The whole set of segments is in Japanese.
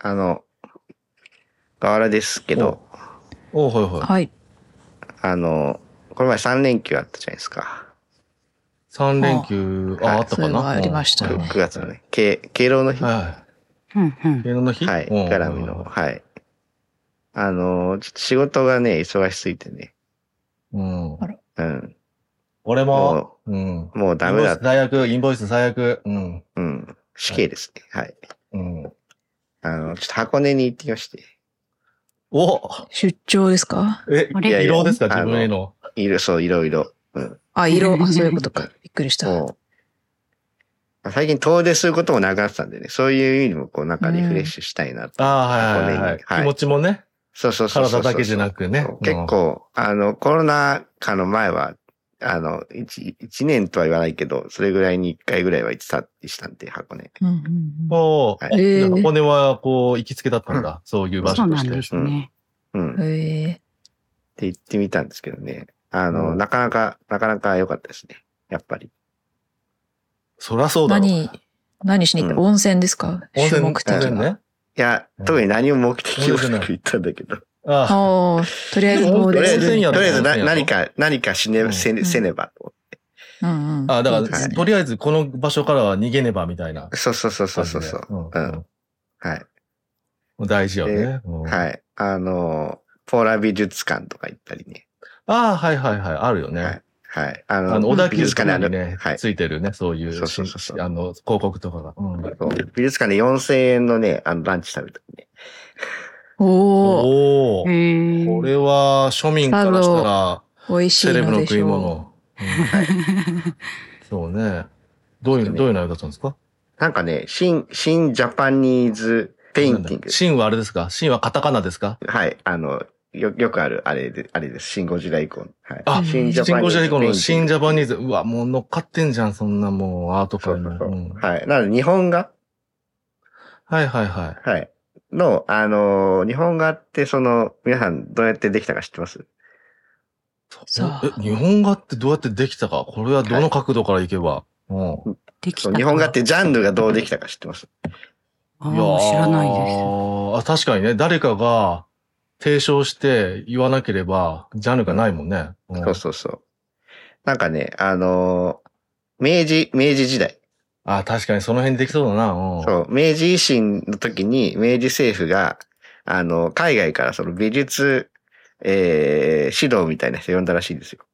あの、河原ですけど、おはいはい。はい。あの、この前3連休あったじゃないですか。3連休、あ、はいあったかな？そういうのがありましたねうん9月のね、敬敬老の日。ははうんうんい。芸能の日？い。うん絡みの。はい。あの、ちょっと仕事がね、忙しすぎてね。うんうん。俺も、うん。もうダメだインボイス。最悪、インボイス最悪。うん。うん。死刑ですね。はい。うん。あの、ちょっと箱根に行ってきまして。お出張ですか？え、あれ？いやいや色ですか？自分への？いろ、そう、いろいろ。うん。あ、色、あそういうことか。びっくりした。もう、最近遠出することもなくなってたんでね、そういう意味でもこうなんかリフレッシュしたいなと。ああ、はいはいはい気持ちもね。そうそうそうそうそう。体だけじゃなくねそううん結構、あの、コロナ禍の前は、あの、一、一年とは言わないけど、それぐらいに一回ぐらいは行ってたりしたんで、箱根。うんうんうんはいえー箱根は、こう、行きつけだったんだ。そういう場所として。そうなんですね。うん。ってへえ。言ってみたんですけどね。あの、うんなかなか、なかなか良かったですね。やっぱり。そりゃそうだろう。何、何しに行った？うん温泉ですか？温泉、主目的は。いやうん、特に何も目的もなく行ったんだけど。とああ、とりあえず遠りあえず、とりあえず何か、何かしね、うんせね、せねばと。うんうん。あだから、とりあえずこの場所からは逃げねばみたいなそうそうそうそうそうそう。んうんはい。うん大事よね。うんはい。あの、ポーラ美術館とか行ったりね。ああ、はいはいはい。あるよはいね。。はい。あの、あの、小田美急とかにね、はい。ついてるね、そういうそうそうそうそうあの、広告とかが。うん美術館で4000円のね、あの、ランチ食べたりね。おお。これは庶民からしたら、美味しいセレブの。食い物。うん そうね。どういう、どういう内容だったんですか？なんかね、シン、シン Japanese painting。シンはあれですか？シンはカタカナですか？はい。あの、よ、よくある、あれで、あれです。シン・ゴジラ以降の。はい。あ新シンゴジラ以降の新ジャパニーズズ。うわ、もう乗っかってんじゃん、そんなもうアート界の。そうそうそううんはい。なので、日本画？はいはいはい。はい。の、あのー日本画って、その、皆さんどうやってできたか知ってます？え、日本画ってどうやってできたか？これはどの角度からいけば？うん。そうできたか日本画ってジャンルがどうできたか知ってます？ああ知らないです。す。あ、確かにね、誰かが提唱して言わなければ、ジャンルがないもんね。うんそうそうそう。なんかね、あのー明治、明治時代。あ、確かにその辺できそうだな。うん。そう、明治維新の時に明治政府が、あの、海外からその美術、えー、指導みたいな人呼んだらしいんですよ。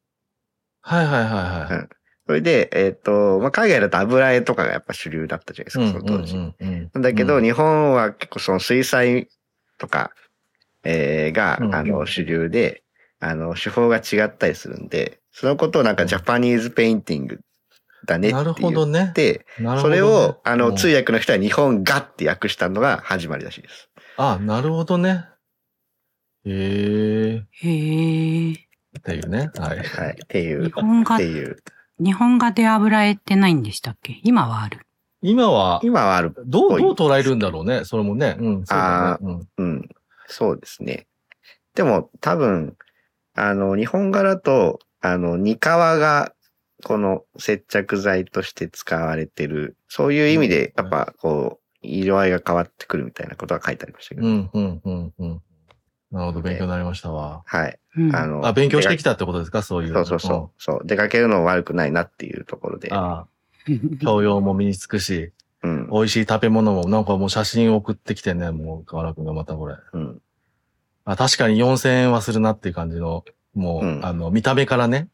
はいはいはいはい。それで、えっ、と、まあ、海外だと油絵とかがやっぱ主流だったじゃないですか、その当時。うんうんなんだけど、うん日本は結構その水彩とか、えーが、うんあの、主流で、あの、手法が違ったりするんで、そのことをなんか Japanese painting だねってなるほ言どねっ。て、ねそれを、あの、うん通訳の人は日本画って訳したのが始まりらしいです。あ、なるほどね。へえ。へえ。っていうね。はい。はい。っていう、日本画って、いう。日本画で油絵ってないんでしたっけ？今はある。今は、今はある。どう、どう捉えるんだろうね。それもね。うん。そうだあね。うん。うん。そうですね。でも、多分、あの、日本画だと、あの、ニカワが、この接着剤として使われてる、そういう意味で、やっぱ、こう、色合いが変わってくるみたいなことが書いてありましたけど。うん、うん、うん、うん。なるほど、勉強になりましたわ。はい。うん、あの、あ、勉強してきた。たってことですか？そういう。そうそうそう。そう。出かけるのも悪くないなっていうところで。うん。あ教養も身につくし、うん。美味しい食べ物も、なんかもう写真送ってきてね、もう、河原くんがまたこれ。うん。あ、確かに4000円はするなっていう感じの、もう、うんあの、見た目からね、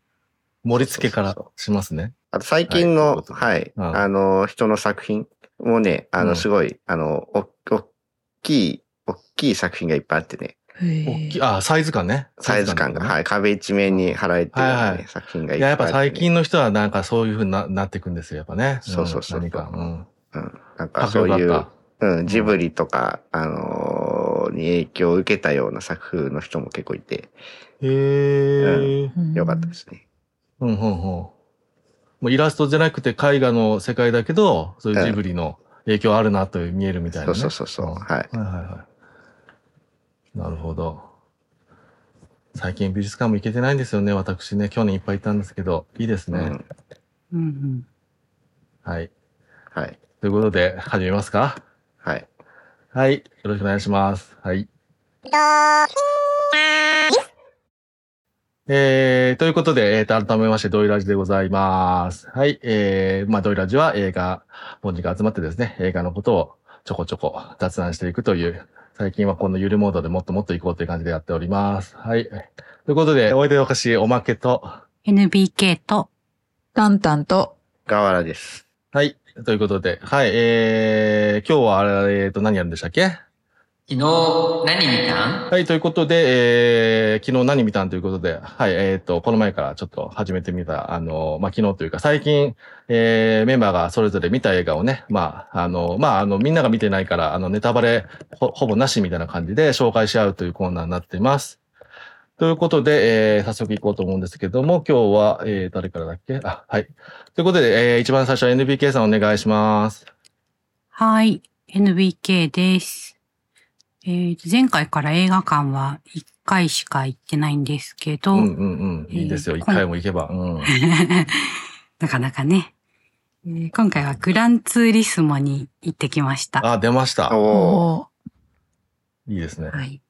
盛り付けからしますね。あと最近の、はいあの、人の作品もね、あの、うんすごい、あの、お、おっきい、おっきい作品がいっぱいあってね、へ大きい、え。あ、サイズ感ね。サイズ感が、ねはい、壁一面に貼られてるようなね、はいはい作品がいっいや、ぱいあってね、やっぱ最近の人はなんかそういう風にななっていくんですよ、やっぱね。んそうそうそう何か。うん。うん、なんかそういう。うん、ジブリとか、あのーに影響を受けたような作風の人も結構いて、へえ。うんよかったですね。うん、うん、うん。もうイラストじゃなくて絵画の世界だけど、そういうジブリの影響あるなと見えるみたいな、ね。そうそうそうそう、んはい。はいはいはい。なるほど。最近美術館も行けてないんですよね、私ね。去年いっぱい行ったんですけど、いいですね。うん、うんうんはい。はい。ということで、始めますかはい。はい。よろしくお願いします。はい。えー、ということで、えーと、改めまして、ドイラジでございます。はい。えー、まあ、ドイラジは映画本人が集まってですね、映画のことをちょこちょこ雑談していくという、最近はこのゆるモードでもっともっと行こうという感じでやっております。はい。ということで、おいでおかしいおまけと、NBK と、タンタンと、河原です。はい。ということで、はい。えー、今日はあれ、えーと、何やるんでしたっけ？昨日、何見たん？はい、ということで、えー、昨日何見たんということで、はい、えっ、と、この前からちょっと始めてみた、あの、まあ、昨日というか、最近、えー、メンバーがそれぞれ見た映画をね、まあ、あの、まあ、あの、みんなが見てないから、あの、ネタバレほ、ほぼなしみたいな感じで紹介し合うというコーナーになっています。ということで、えー、早速行こうと思うんですけども、今日は、えー、誰からだっけ？あ、はい。ということで、えー、一番最初は NBK さんお願いします。はい、NBK です。えーと、前回から映画館は1回しか行ってないんですけど、うんうんうん。いいですよ。えー一回も行けば。うん。なかなかね、えー今回はグランツーリスモに行ってきました。あ、出ました。おいいですね。はい。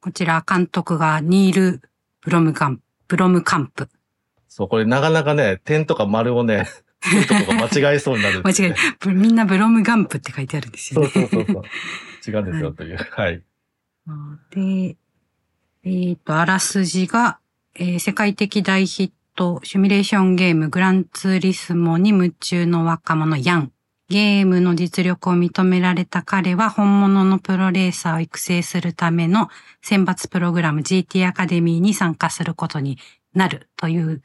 こちら監督がニール・ブロムカンプ、ブロムカンプ。そう、これなかなかね、点とか丸をね、点とかが間違えそうになるって 間違え、ブみんなブロムガンプって書いてあるんですそうよね。そうそうそう。違うんですよ、という。はい。で、えっ、と、あらすじが、えー世界的大ヒットシミュレーションゲームグランツーリスモに夢中の若者ヤン。ゲームの実力を認められた彼は本物のプロレーサーを育成するための選抜プログラム GT アカデミーに参加することになるという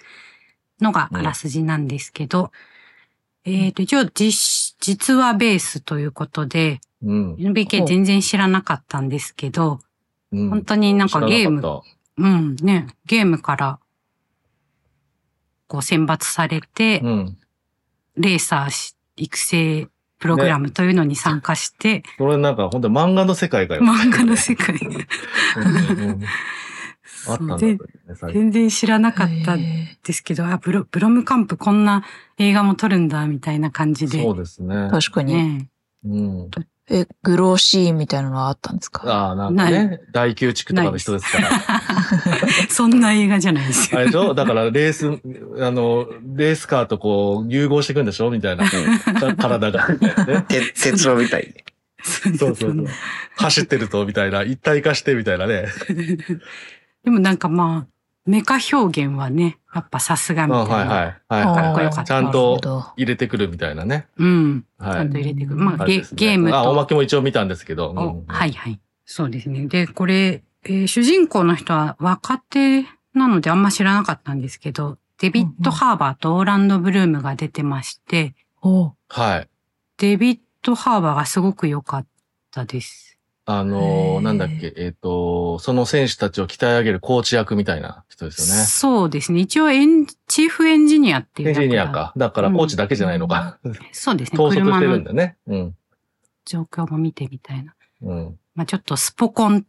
のがあらすじなんですけど、えっ、と、一応実、実話ベースということで、うん。NBK 全然知らなかったんですけど、うん本当になんかゲームうん、ね、ゲームから、こう選抜されて、たうん。レーサーし育成プログラムというのに参加して、これなんか本当に漫画の世界がよ。漫画の世界。あったんだとい全うね、全然知らなかったですけど、あ、ブロ、ブロムカンプこんな映画も撮るんだ、みたいな感じで。そうですねー。確かに。ねうん。え、グローシーンみたいなのはあったんですか？ああ、なんかね、大宮地区とかの人ですから。そんな映画じゃないですよ。あれでしょ？だからレース、あの、レースカーとこう融合していくんでしょ？みたいな。体が。ねて鉄郎みたいそうそうそう。走ってると、みたいな。一体化して、みたいなね。でもなんかまあ、メカ表現はね、やっぱさすがあみたいな。はいはい。はいあーはいかっこよかったちゃんとど入れてくるみたいなね。うん。ちはいゃん。と入れてくる。まあ、ゲゲームと。あ、おまけも一応見たんですけど。おうんはいはい。そうですね。で、これ、えー主人公の人は若手なのであんま知らなかったんですけど、デビッド・ハーバーとオーランド・ブルームが出てまして、はい。デビッド・ハーバーがすごく良かったです。あのー、へーなんだっけ、えっ、と、その選手たちを鍛え上げるコーチ役みたいな人ですよね。そうですね。一応エン、チーフエンジニアっていうエンジニアか。だからコーチだけじゃないのか。そうですね。統率してるんだね。うん。状況も見てみたいな。うん。まあちょっとスポコン、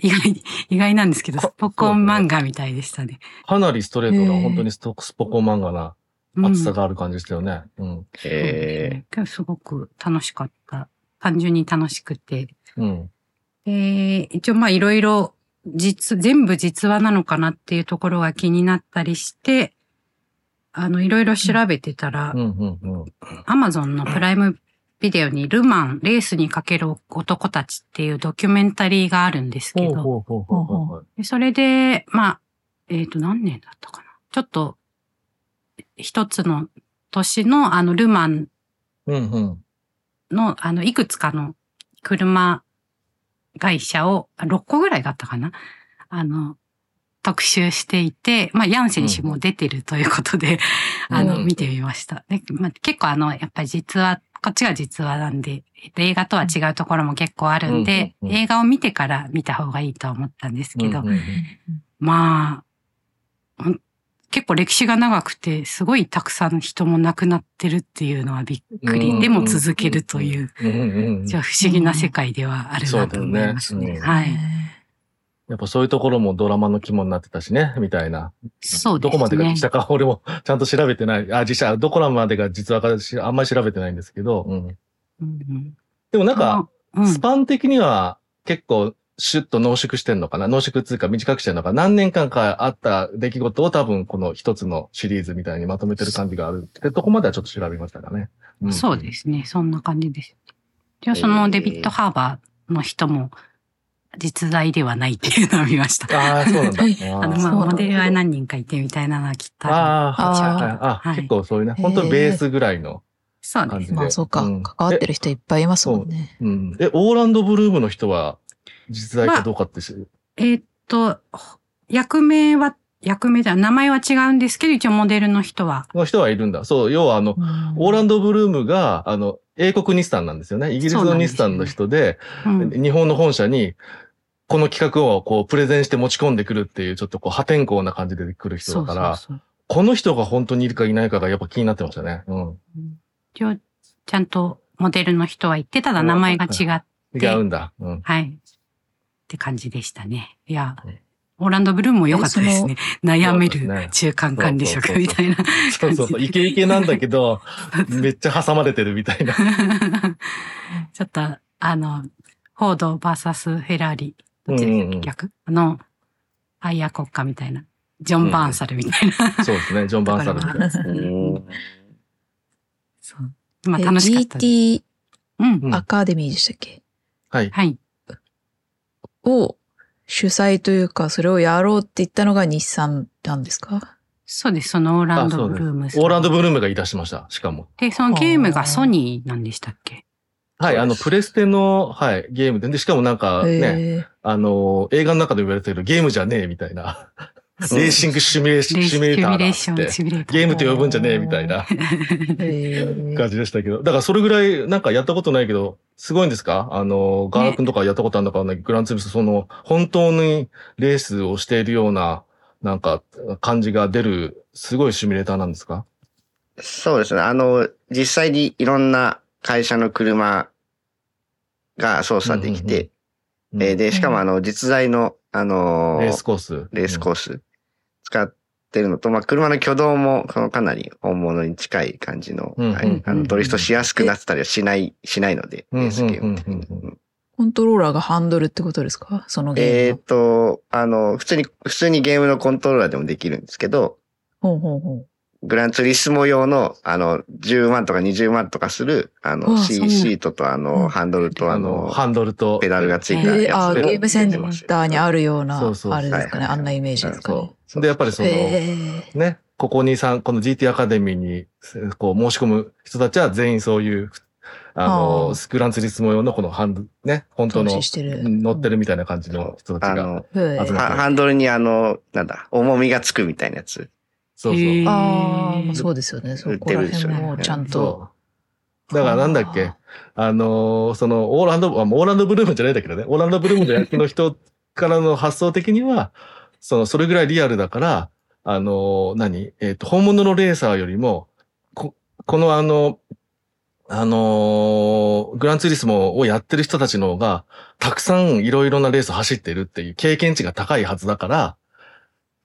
意外、意外なんですけど、こスポコン漫画みたいでしたね。かなりストレートな、へー本当にストスポコン漫画なうん熱さがある感じでしたよね。うん。え今日すごく楽しかった。単純に楽しくて。うん。で、一応まあいろいろ実、全部実話なのかなっていうところが気になったりして、あの、いろいろ調べてたら。アマゾンのプライムビデオにルマン、レースにかける男たちっていうドキュメンタリーがあるんですけど、それで、まあ、えっ、と、何年だったかな。ちょっと、一つの年のあのルマンうん、うん。の、あの、いくつかの車会社を、あ6個ぐらいだったかな。あの、特集していて、まあ、ヤン選手も出てるということで、うん。あの、うん。見てみました。でまあ、結構あの、やっぱり実は、こっちが実話なんで、えっと、映画とは違うところも結構あるんで、うんうんうん。映画を見てから見た方がいいと思ったんですけど、うんうんうん。まあ、ほん結構歴史が長くて、すごいたくさん人も亡くなってるっていうのはびっくり。うんでも続けるという、じゃあ不思議な世界ではあるなと思いますね。はい。やっぱそういうところもドラマの肝になってたしね、みたいな。そうですね。どこまでが実写か、俺もちゃんと調べてない。あ、実写、どこまでが実話かしあんまり調べてないんですけど、うん。うんうんでもなんか、うんスパン的には結構シュッと濃縮してんのかな？濃縮っていうか短くしてんのか何年間かあった出来事を多分この一つのシリーズみたいにまとめてる感じがあるってとこまではちょっと調べましたかね。んそうで。すね。そんな感じです。じゃあそのデビッド・ハーバーの人も実在ではないっていうのを見ました。ああ、そうなんだ。はいあの、まあ、モデルは何人かいてみたいなのはきっとあるあはい結構そういうね、本当にベースぐらいの。そうです。まあそうか、うん関わってる人いっぱいいますもんね。うん。え、オーランド・ブルームの人は実在かどうかってし、えーっと、役名は、役名では、名前は違うんですけど、一応モデルの人は。の人はいるんだ。そう、要はあの、うんオーランド・ブルームが、あの、英国日産なんですよね。イギリスの日産の人で、うん。日本の本社に、この企画をこう、プレゼンして持ち込んでくるっていう、ちょっとこう、破天荒な感じで来る人だから、そうそうこの人が本当にいるかいないかがやっぱ気になってましたね。うん。そう。一応、ちゃんとモデルの人は言って、ただ名前が違っ違うんだ。うん。はい。って感じでしたね。いやうん、オーランド・ブルームも良かったですね。悩める中間管理職みたいな。そうそうそう。イケイケなんだけど、めっちゃ挟まれてるみたいな。ちょっと、あの、フォード VS フェラーリ、どっちでしたっけ、うんうんうん逆あの、アイア国家みたいな。ジョン・バーンサルみたいな。そうですね。ジョン・バーンサルみたいな。うんそう。まあえ楽しかったです。GT うん。うんアカデミーでしたっけ、はい。はい。を主催というか、それをやろうって言ったのが日産なんですか？そうです。そのオーランド・ブルームさんオーランド・ブルームが言い出しました。しかも。で、そのゲームがソニーなんでしたっけ？はい。あの、プレステの、はい、ゲームで。で、しかもなんかね、へあの、映画の中でも言われてるゲームじゃねえみたいな。レーシングシミュレーシレーシシミュレーターだって。シミュレーター。ゲームと呼ぶんじゃねえみたいな。感じでしたけど。だからそれぐらいなんかやったことないけど、すごいんですか？あの、ガーラ君とかやったことあるのかない。けどグランツーリスト、その、本当にレースをしているような、なんか、感じが出る、すごいシミュレーターなんですか？そうですね。あの、実際にいろんな会社の車が操作できて、で、しかもあの、実在の、あのーレースコース。レースコース使ってるのと、まあ、車の挙動も、そのかなり本物に近い感じの、はいあの、ドリフトしやすくなってたりはしない、しないので、うんレースゲームってうんうん。うんうんコントローラーがハンドルってことですか？そのゲえっームの。と、あの、普通に、普通にゲームのコントローラーでもできるんですけど、ほうほうほう。グランツーリスモ用の、あの、10万とか20万とかする、あうの、シートとあうん。の、ハンドルとああの、の、ハンドルと、ペダルがついえたやつー、あーでゲームセンターにあるような、そうそうあれですかね。はいあんなイメージですかね。そう。で、やっぱりその、ね、ここにさこの GT アカデミーに、こう、申し込む人たちは全員そういう、あはの、あスクランツリスモ用のこのハンド、ね、本当の投資してる乗ってるみたいな感じの人たちが。あの、へー集まはハンドルにあの、なんだ、重みがつくみたいなやつ。そうそう。ああ、まあそうですよね。そこら辺もちゃんと。だからなんだっけあのーその、オーランド、あオーランドブルームじゃないんだけどね、オーランドブルームの役の人からの発想的には、その、それぐらいリアルだから、あのー何？えっ、と、本物のレーサーよりも、こ、このあの、あのーグランツーリスモをやってる人たちの方が、たくさんいろいろなレースを走ってるっていう経験値が高いはずだから、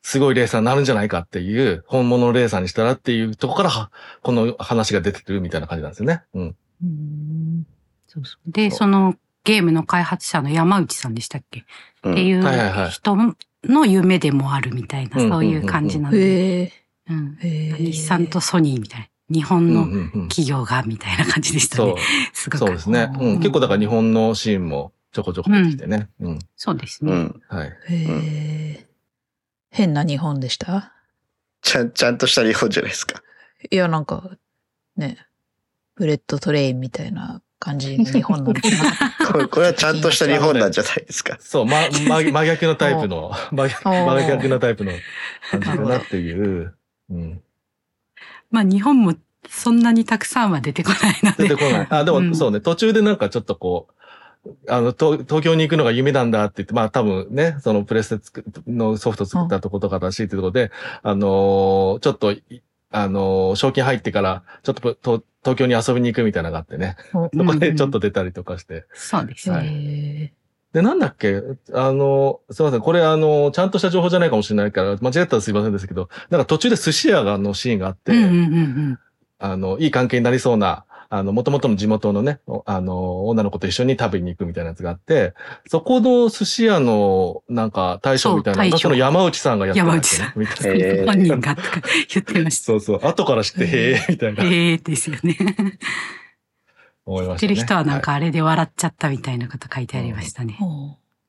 すごいレーサーになるんじゃないかっていう、本物のレーサーにしたらっていうとこからは、この話が出てくるみたいな感じなんですよね。うん。うん。そうそう。で、そのゲームの開発者の山内さんでしたっけ、うん。っていう人の夢でもあるみたいな、うんそういう感じなので。日産とソニーみたいな。日本うんの企業がみたいな感じでしたそうね。。すごく。そうですね。うん。結構だから日本のシーンもちょこちょこ出てきてね。うん。そうですね。うん。はい。変な日本でした？ちゃん、ちゃんとした日本じゃないですか。いや、なんか、ね、ブレット・トレインみたいな感じの日本なの。これ、これはちゃんとした日本なんじゃないですか。そう、ま、ま、真逆のタイプの、真逆真逆のタイプの感じだなっていう。うん。まあ日本もそんなにたくさんは出てこないので。出てこない。あ、でうんもそうね、途中でなんかちょっとこう、あの、東東京に行くのが夢なんだって言って、まあ多分ね、そのプレステ作のソフト作ったとことからしいってところで、あのーちょっとい、あのー賞金入ってから、ちょっとと東京に遊びに行くみたいなのがあってね。お そこでちょっと出たりとかして。そうですね。はいへで、なんだっけ？あの、すいません。これあの、ちゃんとした情報じゃないかもしれないから、間違ったらすいませんですけど、なんか途中で寿司屋がのシーンがあって。あの、いい関係になりそうな、ああの、元々の地元のね、おあの、女の子と一緒に食べに行くみたいなやつがあって、そこの寿司屋の、なんか、大将みたいなのが、その山内さんがやってたんですよね山みたいなえー本人がとか言ってました。そうそう。後から知って、へえ、みたいな、ええですよね。思いましね。知ったてる人はなんかあれで笑っちゃったみたいなこと書いてありましたね。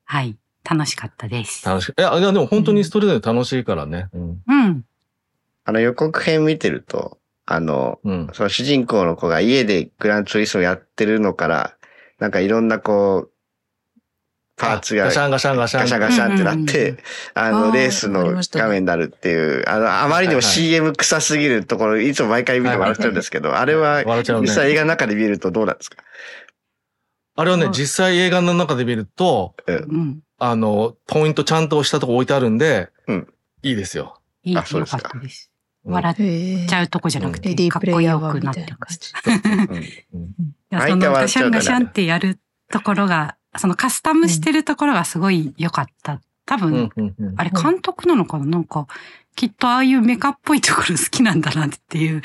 はい。楽しかったです。楽しいやでも本当にストレートで楽しいからね。うん。うん。あの予告編見てると、あの、うん。その主人公の子が家でグランツーリスモやってるのから、なんかいろんなこう、パーツがガシャンガシャンガシャン。ガシャンガシャンってなって、ああの、ーレースのありましたね画面になるっていう、あの、あまりにも CM 臭すぎるところ、いつも毎回見て笑っちゃうんですけど、あれは、実際映画の中で見るとどうなんですか？あれはねう、ん実際映画の中で見ると、うん。あの、ポイントちゃんと押したとこ置いてあるんで、うんいいですよ。いい、よあそうですかかったです。うん笑っちゃうとこじゃなくて、かっこよくなってそのガシャンガシャンってやるところが、そのカスタムしてるところがすごい良かった。多分、あれ監督なのかななんか、きっとああいうメカっぽいところ好きなんだなっていう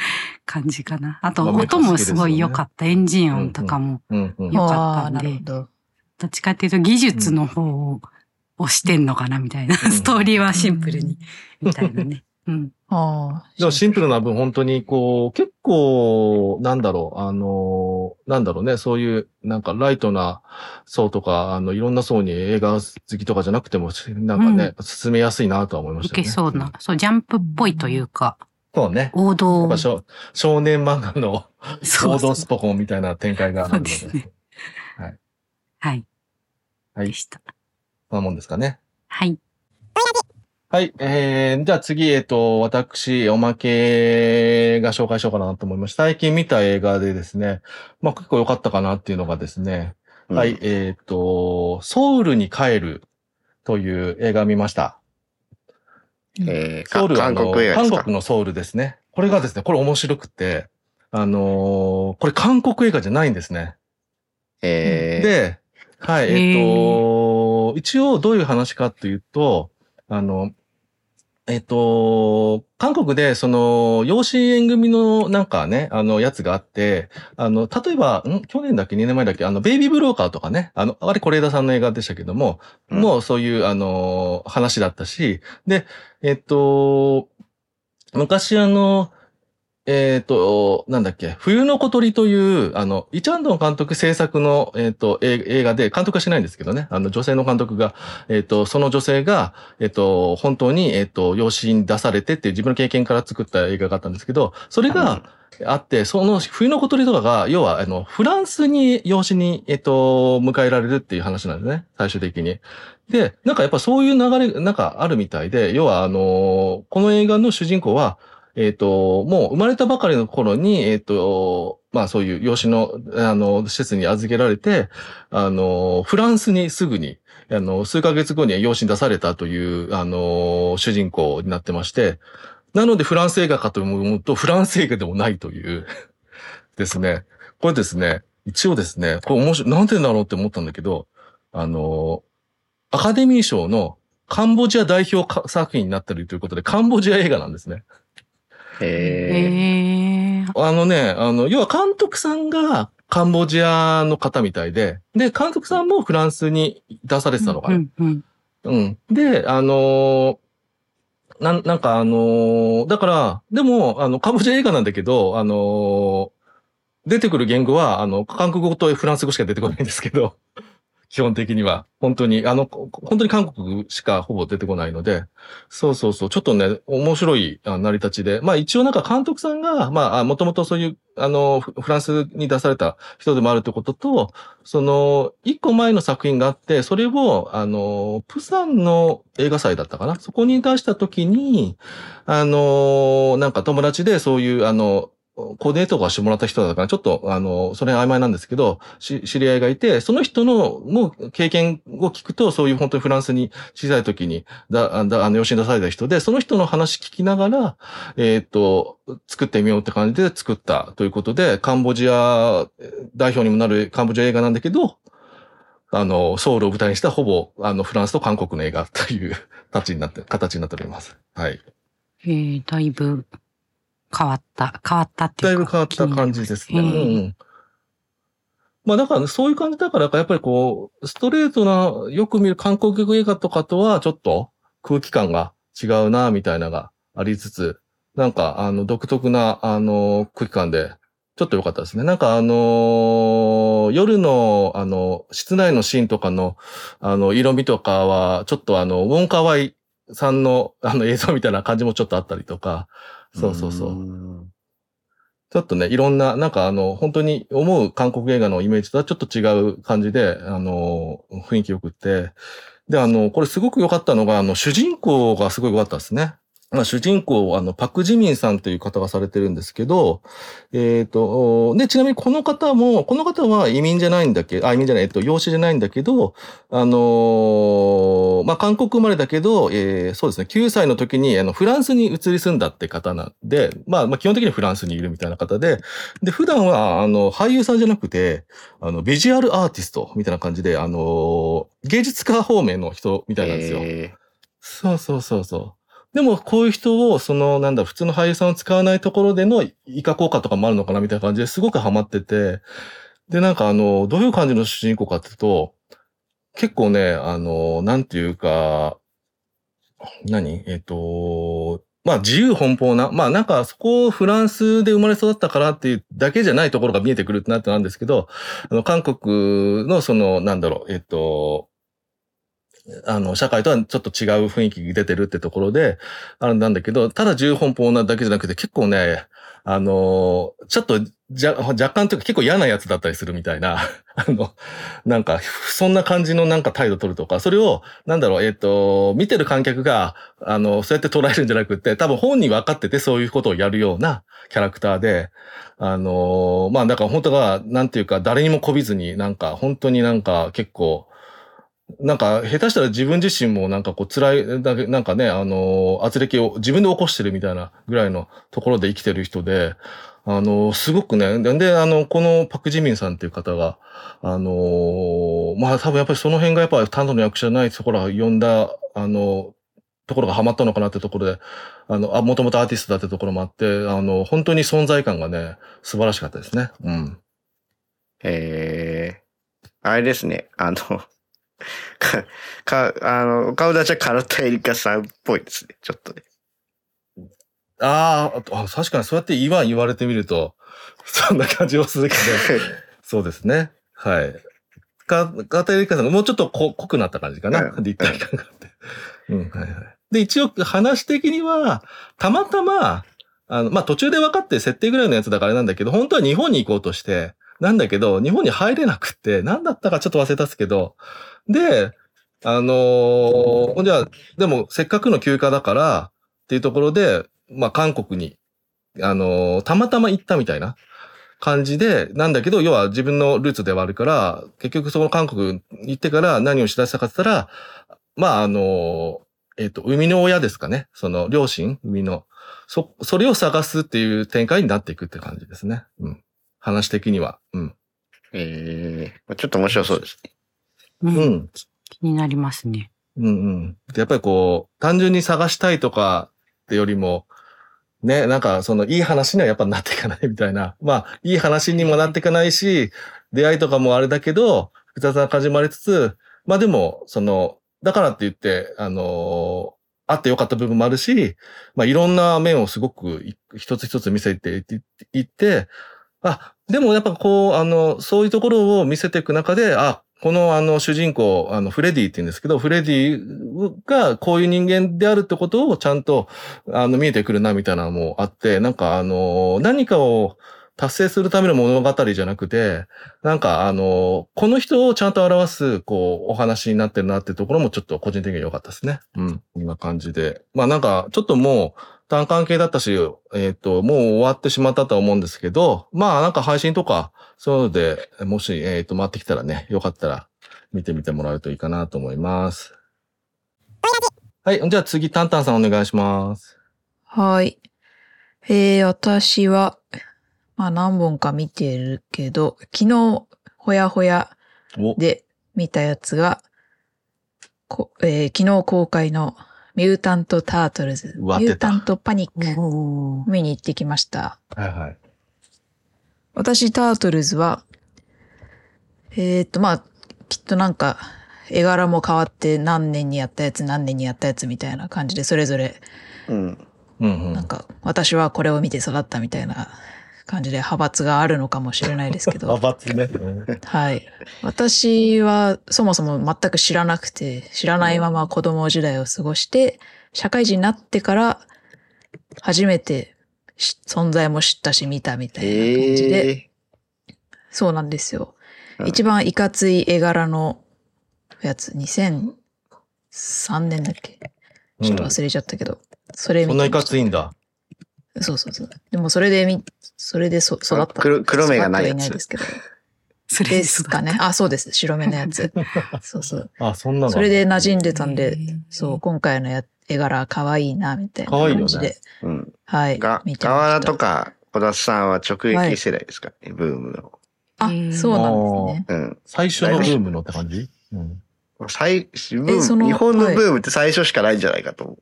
感じかな。あと、音もすごい良かった。エンジン音とかも。うんうんよかったんでなるほど。どっちかっていうと技術の方を押してんのかなみたいな。うんストーリーはシンプルに。みたいなね。うん。ああ。でもシンプルな分本当にこう、結構、なんだろう、あの、なんだろうね、そういう、なんかライトな層とか、あの、いろんな層に映画好きとかじゃなくても、なんかね、進めやすいなとは思いましいたね。けそうな。そう、ジャンプっぽいというか、そうね。王や道っぱ。少少年漫画の 王道スポコンみたいな展開があるので。そうですねはい。はい。はいでした。そんなもんですかね。はい。はい。えー、じゃあ次、えっ、と、私、おまけが紹介しようかなと思いました。最近見た映画でですね、まあ結構良かったかなっていうのがですね、うんはい、えっ、と、ソウルに帰るという映画を見ました。えーソウルはあ韓の国映画ですか？韓国のソウルですね。これがですね、これ面白くて、あのーこれ韓国映画じゃないんですね。えーで、はい、えっと、一応どういう話かというと、あの、えっと、韓国で、その、養子縁組のなんかね、あの、やつがあって、あの、例えば、ん？去年だっけ ?2 年前だっけ？あの、ベイビーブローカーとかね、あの、あれ、是枝さんの映画でしたけども、うん。もうそういう、あの、話だったし、で、えっと、昔あの、えっ、と、なんだっけ、冬の小鳥という、あの、イチャンドン監督制作の、えっ、と、映映画で、監督はしないんですけどね、あの、女性の監督が、えっ、と、その女性が、えっ、と、本当に、えっ、と、養子に出されてっていう自分の経験から作った映画があったんですけど、それが、あって、その冬の小鳥とかが、要は、あの、フランスに養子に、えっと、迎えられるっていう話なんですね。最終的に。で、なんかやっぱそういう流れ、なんかあるみたいで、要は、あの、この映画の主人公は、えっ、と、もう生まれたばかりの頃に、えっ、と、まあそういう養子の、あの、施設に預けられて、あの、フランスにすぐに、あの、数ヶ月後には養子に出されたという、あの、主人公になってまして、なのでフランス映画かと思うと、フランス映画でもないという ですね。これですね、一応ですね、これ面白い、なんでだろうって思ったんだけど、あの、アカデミー賞のカンボジア代表作品になってるということで、カンボジア映画なんですね。ええー。あのね、あの、要は監督さんがカンボジアの方みたいで、で、監督さんもフランスに出されてたのかな。うんうん。うん。で、あのーなん、なんかあのーだから、でも、あの、カンボジア映画なんだけど、あのー出てくる言語は、あの、韓国語とフランス語しか出てこないんですけど、基本的には。本当に、あの、本当に韓国しかほぼ出てこないので、そうそうそう、ちょっとね、面白い成り立ちで、まあ一応なんか監督さんが、まあ、もともとそういう、あの、フランスに出された人でもあるってことと、その、一個前の作品があって、それを、あの、プサンの映画祭だったかな。そこに出した時に、あの、なんか友達でそういう、あの、コーディネートがしてもらった人だから、ちょっと、あの、それ曖昧なんですけど、知り合いがいて、その人の、もう経験を聞くと、そういう本当にフランスに小さい時に、だ、だ、あの、養子に出された人で、その人の話聞きながら、えっ、と、作ってみようって感じで作ったということで、カンボジア代表にもなるカンボジア映画なんだけど、あの、ソウルを舞台にしたほぼ、あの、フランスと韓国の映画という形になって、形になっております。はい。えー、だいぶ変わった、変わったっていうか。だいぶ変わった感じですね。ううん。まあだからそういう感じだから、やっぱりこう、ストレートな、よく見る韓国映画とかとはちょっと空気感が違うな、みたいなのがありつつ、なんかあの独特な、あの、空気感で、ちょっと良かったですね。なんかあのー夜の、あの、室内のシーンとかの、あの、色味とかは、ちょっとあの、ウォンカワイさんの、あの、映像みたいな感じもちょっとあったりとか、そうそうそう。ちょっとね、いろんな、なんかあの、本当に思う韓国映画のイメージとはちょっと違う感じで、あの、雰囲気良くって。で、あの、これすごく良かったのが、あの、主人公がすごい良かったですね。まあ、主人公、あの、パクジミンさんという方がされてるんですけど、えっ、と、で、ちなみにこの方も、この方は移民じゃないんだけど、あ、移民じゃない、えっと、養子じゃないんだけど、あのーまあ、韓国生まれだけど、えーそうですね、9歳の時に、あの、フランスに移り住んだって方なんで、まあ、まあ、基本的にはフランスにいるみたいな方で、で、普段は、あの、俳優さんじゃなくて、あの、ビジュアルアーティストみたいな感じで、あのー芸術家方面の人みたいなんですよ。えそうそうそうそう。でも、こういう人を、その、なんだ、普通の俳優さんを使わないところでのイカ効果とかもあるのかなみたいな感じですごくハマってて、で、なんかあの、どういう感じの主人公かっていうと、結構ね、あの、なんていうか、何？えっ、と、まあ自由奔放な、まあなんかそこをフランスで生まれ育ったからっていうだけじゃないところが見えてくるってなってなんですけど、あの韓国のその、なんだろう、えっ、と、あの、社会とはちょっと違う雰囲気が出てるってところで、あれなんだけど、ただ自由奔放なだけじゃなくて結構ね、あの、ちょっとじゃ若干というか結構嫌なやつだったりするみたいな、あの、なんか、そんな感じのなんか態度取るとか、それを、なんだろう、えっ、と、見てる観客が、あの、そうやって捉えるんじゃなくて、多分本人分かっててそういうことをやるようなキャラクターで、あの、まあ、だから本当が、なんていうか、誰にもこびずに、なんか、本当になんか結構、なんか、下手したら自分自身もなんかこう辛い、だけなんかね、あの、圧力を自分で起こしてるみたいなぐらいのところで生きてる人で、あの、すごくね、で、あの、このパクジミンさんっていう方が、あの、まあ多分やっぱりその辺がやっぱり担当の役者じゃないところが呼んだ、あの、ところがハマったのかなってところで、あの、あ、もともとアーティストだってところもあって、あの、本当に存在感がね、素晴らしかったですね。うん。えー、あれですね、あの、か、か、あの、顔立ちはカロタエリカさんっぽいですね、ちょっとね。あーあ、確かにそうやって言わん言われてみると、そんな感じをするけど、そうですね。はい。か、かたゆりかさんがもうちょっとこ濃くなった感じかな。うん立体感があって。うん、はいはい。で、一応話的には、たまたま、あの、まあ、途中で分かって設定ぐらいのやつだからあれなんだけど、本当は日本に行こうとして、なんだけど、日本に入れなくって、なんだったかちょっと忘れたっすけど、で、あのーじゃあ、でもせっかくの休暇だから、っていうところで、まあ、韓国に、あのーたまたま行ったみたいな感じで、なんだけど、要は自分のルーツではあるから、結局その韓国行ってから何をしだしたかって言ったら、まあ、あのーえっ、と、生みの親ですかね。その、両親、生みの。そ、それを探すっていう展開になっていくって感じですね。うん。話的には。うん。えー、ちょっと面白そうですね。う。うんん。気になりますね。うんうん。でやっぱりこう、単純に探したいとかってよりも、ね、なんかそのいい話にはやっぱなっていかないみたいな。まあ、いい話にもなっていかないし、出会いとかもあれだけど、複雑な感じもありつつ、まあでも、その、だからって言って、あのーあってよかった部分もあるし、まあいろんな面をすごくい一つ一つ見せていいって、あ、でもやっぱこう、あの、そういうところを見せていく中で、あ、このあの主人公、あのフレディって言うんですけど、フレディがこういう人間であるってことをちゃんとあの見えてくるなみたいなのもあって、なんかあの、何かを達成するための物語じゃなくて、なんかあの、この人をちゃんと表す、こう、お話になってるなってところもちょっと個人的に良かったですね。うん。こんな感じで。まあなんか、ちょっともう、単関係だったし、えっ、と、もう終わってしまったとは思うんですけど、まあなんか配信とか、そういうので、もし、えっ、と、回ってきたらね、よかったら見てみてもらうといいかなと思います。はい。じゃあ次、タンタンさんお願いします。はい。えー、私は、まあ何本か見てるけど、昨日、ほやほやお、で見たやつが、こえー昨日公開のミュータント・タートルズ、ミュータント・パニック、見に行ってきました。はいはい。私、タートルズは、えーっと、まあ、きっとなんか、絵柄も変わって何年にやったやつ、何年にやったやつみたいな感じで、それぞれ、うん。うんうんなんか、私はこれを見て育ったみたいな感じで派閥があるのかもしれないですけど。派閥ね。うんはい。私はそもそも全く知らなくて、知らないまま子供時代を過ごして、社会人になってから初めてし存在も知ったし見たみたいな感じで、えそうなんですよ。うん一番いかつい絵柄のやつ、2003年だっけ？ちょっと忘れちゃったけど、それ見そんないかついんだ。そうそうそう。でもそれでみ、それでそ育った。黒黒目がないやつないですけど。それですかね。あ、そうです。白目のやつ。そうそう。あ、そんなの。それで馴染んでたんでそう、今回のや絵柄可愛いな、みたいな可愛いよね感じで。うん。はい。が、見てま河原したとか小田さんは直撃世代ですか？ね、ブームの。あ、そうなんですね。うん。最初のブームのって感じ？うん。最、ブームその日本のブームって最初しかないんじゃないかと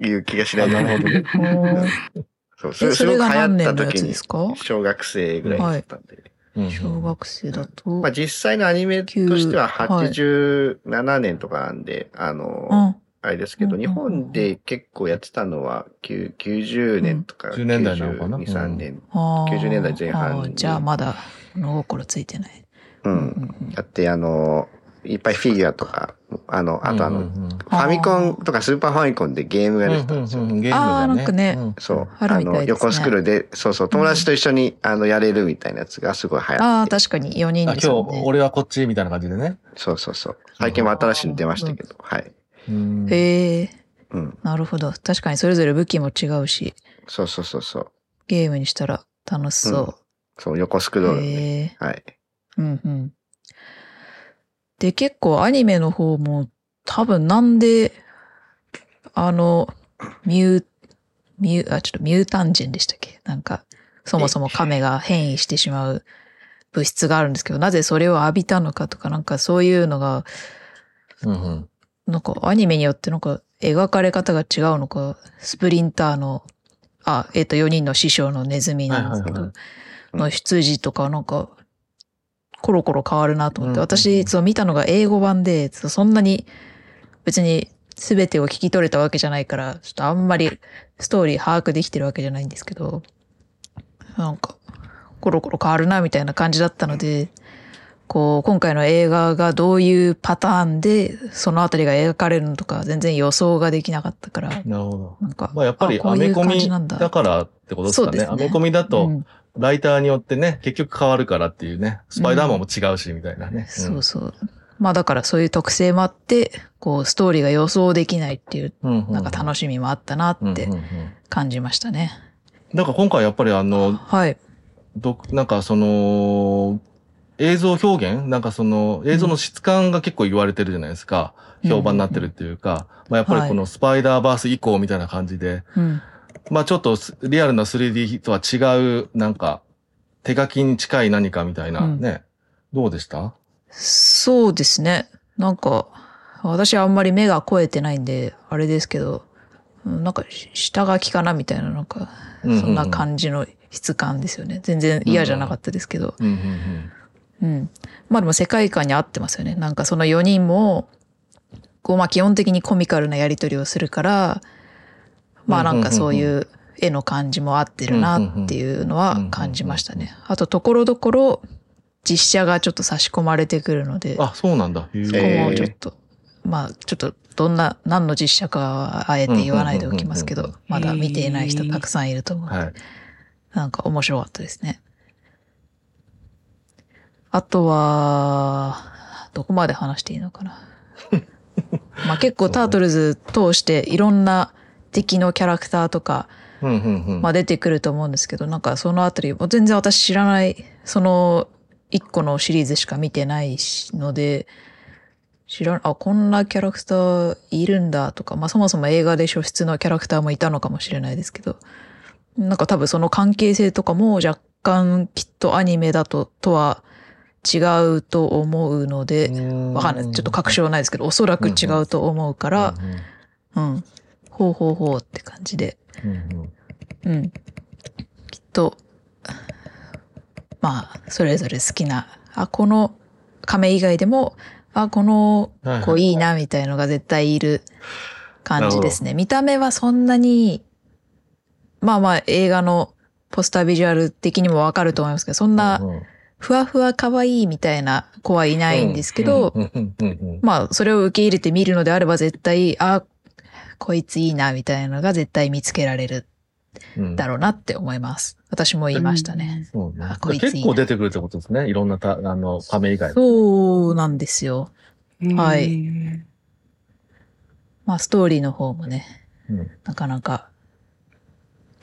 いう気がしないあなるほどね。そう、え、それが何年のや時ですか？小学生ぐらいだったんで。うん小学生だと。まあ実際のアニメとしては旧はい87年とかなんで、あの、うん。あれですけど、うん日本で結構やってたのは9 90年とか、10年代なのかな？92、3年。あー90年代前半じゃあまだ物心ついてない。う。うんんだってあの、いっぱいフィギュアとか、あの、あとあの、うんうんうんファミコンとかスーパーファミコンでゲームが出てたんですよ。うんうんうんゲームあーだなんかねうんそう。あるあの、横スクロールで、そうそう、友達と一緒に、あの、やれるみたいなやつがすごい流行って。ああ、確かに4人あ、でね。今日俺はこっちみたいな感じでね。そうそうそう。最近も新しいの出ましたけど、はい。うんへえ、うん。なるほど。確かにそれぞれ武器も違うし、そうそうそうそう。ゲームにしたら楽しそそう、横スクう。ロールね。はい。うんうん。で、結構アニメの方も多分なんで、あの、ミュー、ミュー、あ、ちょっとミュータンジェンでしたっけ？なんか、そもそも亀が変異してしまう物質があるんですけど、なぜそれを浴びたのかとか、なんかそういうのが、うんうん。なんかアニメによってなんか描かれ方が違うのか、スプリンターの、あ、えっ、と4人の師匠のネズミなんですけど、はいはいの出自とかなんか、コロコロ変わるなと思って、うん私、そう見たのが英語版で、そんなに別に全てを聞き取れたわけじゃないから、ちょっとあんまりストーリー把握できてるわけじゃないんですけど、なんか、コロコロ変わるなみたいな感じだったので、こう、今回の映画がどういうパターンで、そのあたりが描かれるのとか、全然予想ができなかったから、なるほど。なんか、まあやっぱりアメコミだだからってことですかね。ねアメコミだうとん、ライターによってね、結局変わるからっていうね。スパイダーマンも違うし、みたいなね。そうそう。まあだからそういう特性もあって、こう、ストーリーが予想できないっていう、うん。なんか楽しみもあったなって感じましたね。なんか今回やっぱりあの、はい。ど、なんかその、映像表現？なんかその、映像の質感が結構言われてるじゃないですか。うん評判になってるっていうか、まあやっぱりこのスパイダーバース以降みたいな感じで、うん。まあちょっとスリアルな 3D とは違う、なんか、手書きに近い何かみたいなね。どうでした？そうですね。なんか、私はあんまり目が超えてないんで、あれですけど、うんなんか、し下書きかなみたいな、なんか、うんうんうんそんな感じの質感ですよね。全然嫌じゃなかったですけど。うんうんうん。まあでも世界観に合ってますよね。なんかその4人も、こうまあ基本的にコミカルなやりとりをするから、まあなんかそういう絵の感じも合ってるなっていうのは感じましたね。あとところどころ実写がちょっと差し込まれてくるので、あ、そうなんだ。そこもちょっと、まあちょっとどんな、何の実写かはあえて言わないでおきますけど、まだ見ていない人たくさんいると思うはい。なんか面白かったですね。あとは、どこまで話していいのかな。まあ結構タートルズ通していろんな敵のキャラクターとか、うんうんうん。まあ出てくると思うんですけど、なんかそのあたり、もう全然私知らない、その一個のシリーズしか見てないしので、知らん、あ、こんなキャラクターいるんだとか、まあそもそも映画で初出のキャラクターもいたのかもしれないですけど、なんか多分その関係性とかも若干きっとアニメだと、とは違うと思うので、わかんない。ちょっと確証はないですけど、おそらく違うと思うから、うん。ほうほうほうって感じで、うんうん。うん。きっと、まあ、それぞれ好きな、あ、この亀以外でも、あ、この子いい。なみたいのが絶対いる感じですね。見た目はそんなに、まあまあ映画のポスタービジュアル的にもわかると思いますけど、そんなうんふわふわ可愛いみたいな子はいないんですけど、まあそれを受け入れて見るのであれば絶対、あ、こいついいなみたいなのが絶対見つけられるうんだろうなって思います。私も言いましたね。そうねあこいついいな結構出てくるってことですね。いろんなた、あの、亀以外も。そうなんですよ。はいまあストーリーの方もね、うんなかなか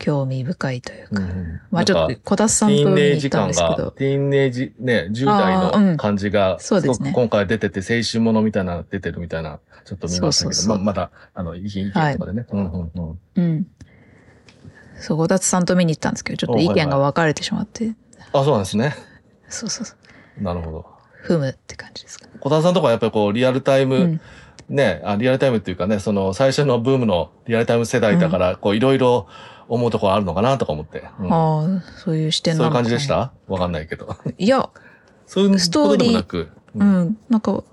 興味深いというか。うんうんまあちょっと小田さんと見に行ったんですけが、ど。ティーンネイジ、ね、10代あーうんの感じが、そうですね今回出てて、青春ものみたいなの出てるみたいな、ちょっと見ましたけど、そうそうそうままだ、あの、意見、意見とかでね。うんうんうん。うん。そう、小田さんと見に行ったんですけど、ちょっと意見が分かれてしまって。あ、そうなんですね。そうそうそう。なるほど。踏むって感じですか。小田さんとかやっぱりこう、リアルタイム、うん。ね、あリアルタイムっていうかね、その最初のブームのリアルタイム世代だから、こういろいろ思うところあるのかなとか思って。うんああ、そういう視点そういう感じでした？わかんないけど。いや、そういうストーリーことでもなく。う。ん。なんか、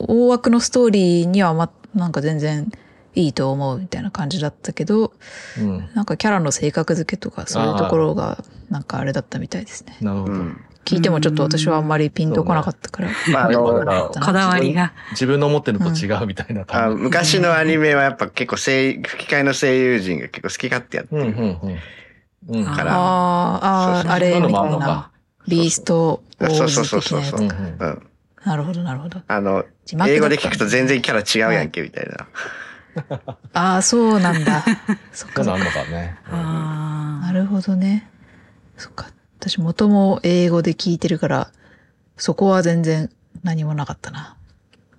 大枠のストーリーにはま、なんか全然いいと思うみたいな感じだったけど、うん。なんかキャラの性格付けとかそういうところが、なんかあれだったみたいですね。なるほど。うん。聞いてもちょっと私はあんまりピンとこなかったから。まあ、あの、あこだわりが。自分の思ってるのと違うみたいなあ感じ。昔のアニメはやっぱ結構声、吹き替えの声優陣が結構好き勝手やってうん、うる。ん、うん。うん。からあーああれみたいな。ビーストそうそうそう的そうなやつか。うんうんうん。なるほど、なるほど。あの、英語で聞くと全然キャラ違うやんけ、みたいな。ああ、そうなんだ。そっかあるのかね。あなるほどね。そっか。私元も英語で聞いてるから、そこは全然何もなかったな。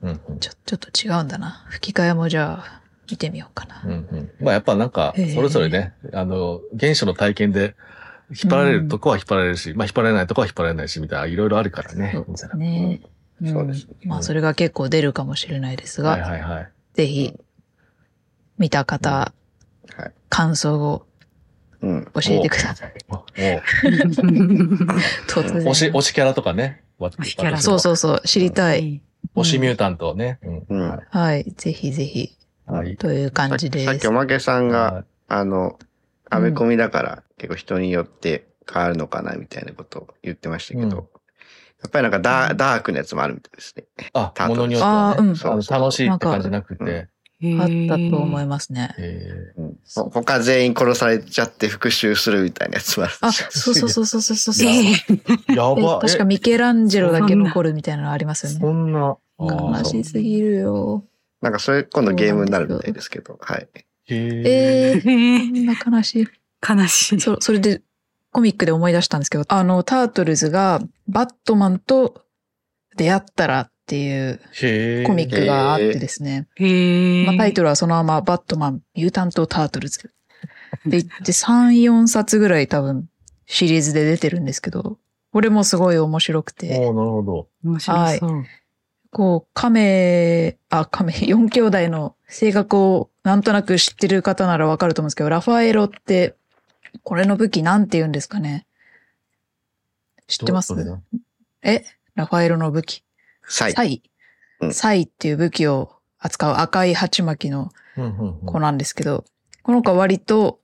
うん、うん。ちょ、ちょっと違うんだな。吹き替えもじゃあ、見てみようかな。うんうん。まあやっぱなんか、それぞれね、あの、原初の体験で、引っ張られるとこは引っ張られるし、まあ引っ張られないとこは引っ張られないし、みたいな、いろいろあるからね。そうですね。んそうですまあ、それが結構出るかもしれないですが、はいはいはい。ぜひ、見た方、はい。感想をうん。教えてください。おお 突然。推し、推しキャラとかね。推しキャラそうそうそう、知りたい。推しミュータントね。はいはい、ぜひぜひ、はい。という感じですさっきお。まけさんはが、あの、アメコミだから結構人によって変わるのかなみたいなことを言ってましたけど、うんやっぱりなんかダーダークなやつもあるみたいですね。あものによってはね。あーうん楽しいって感じなくて。あったと思いまますね。えうんほ他全員殺されちゃって復讐するみたいなやつもある。あ、そうそうそうそうそうそう。いやば。確かミケランジェロだけ残るみたいなのありますよね。そんな。悲しすぎるよ。なんかそれ今度ゲームになるみたいですけど、はい。へえ。えー、えーこんな悲しい。悲しい。そそれで、コミックで思い出したんですけど、あの、タートルズがバットマンと出会ったらっていう。コミックがあってですね。まあ、タイトルはそのままバットマン、ミュータント・タートルズ。で、で3、4冊ぐらい多分シリーズで出てるんですけど、これもすごい面白くて、おーなるほど。面白そう。こう、亀、あ、亀、4兄弟の性格をなんとなく知ってる方ならわかると思うんですけど、ラファエロって、これの武器なんて言うんですかね知ってます？え？ラファエロの武器。サイ。サイうんサイっていう武器を扱う赤い鉢巻きのうんうんうん子なんですけど、この子は割と、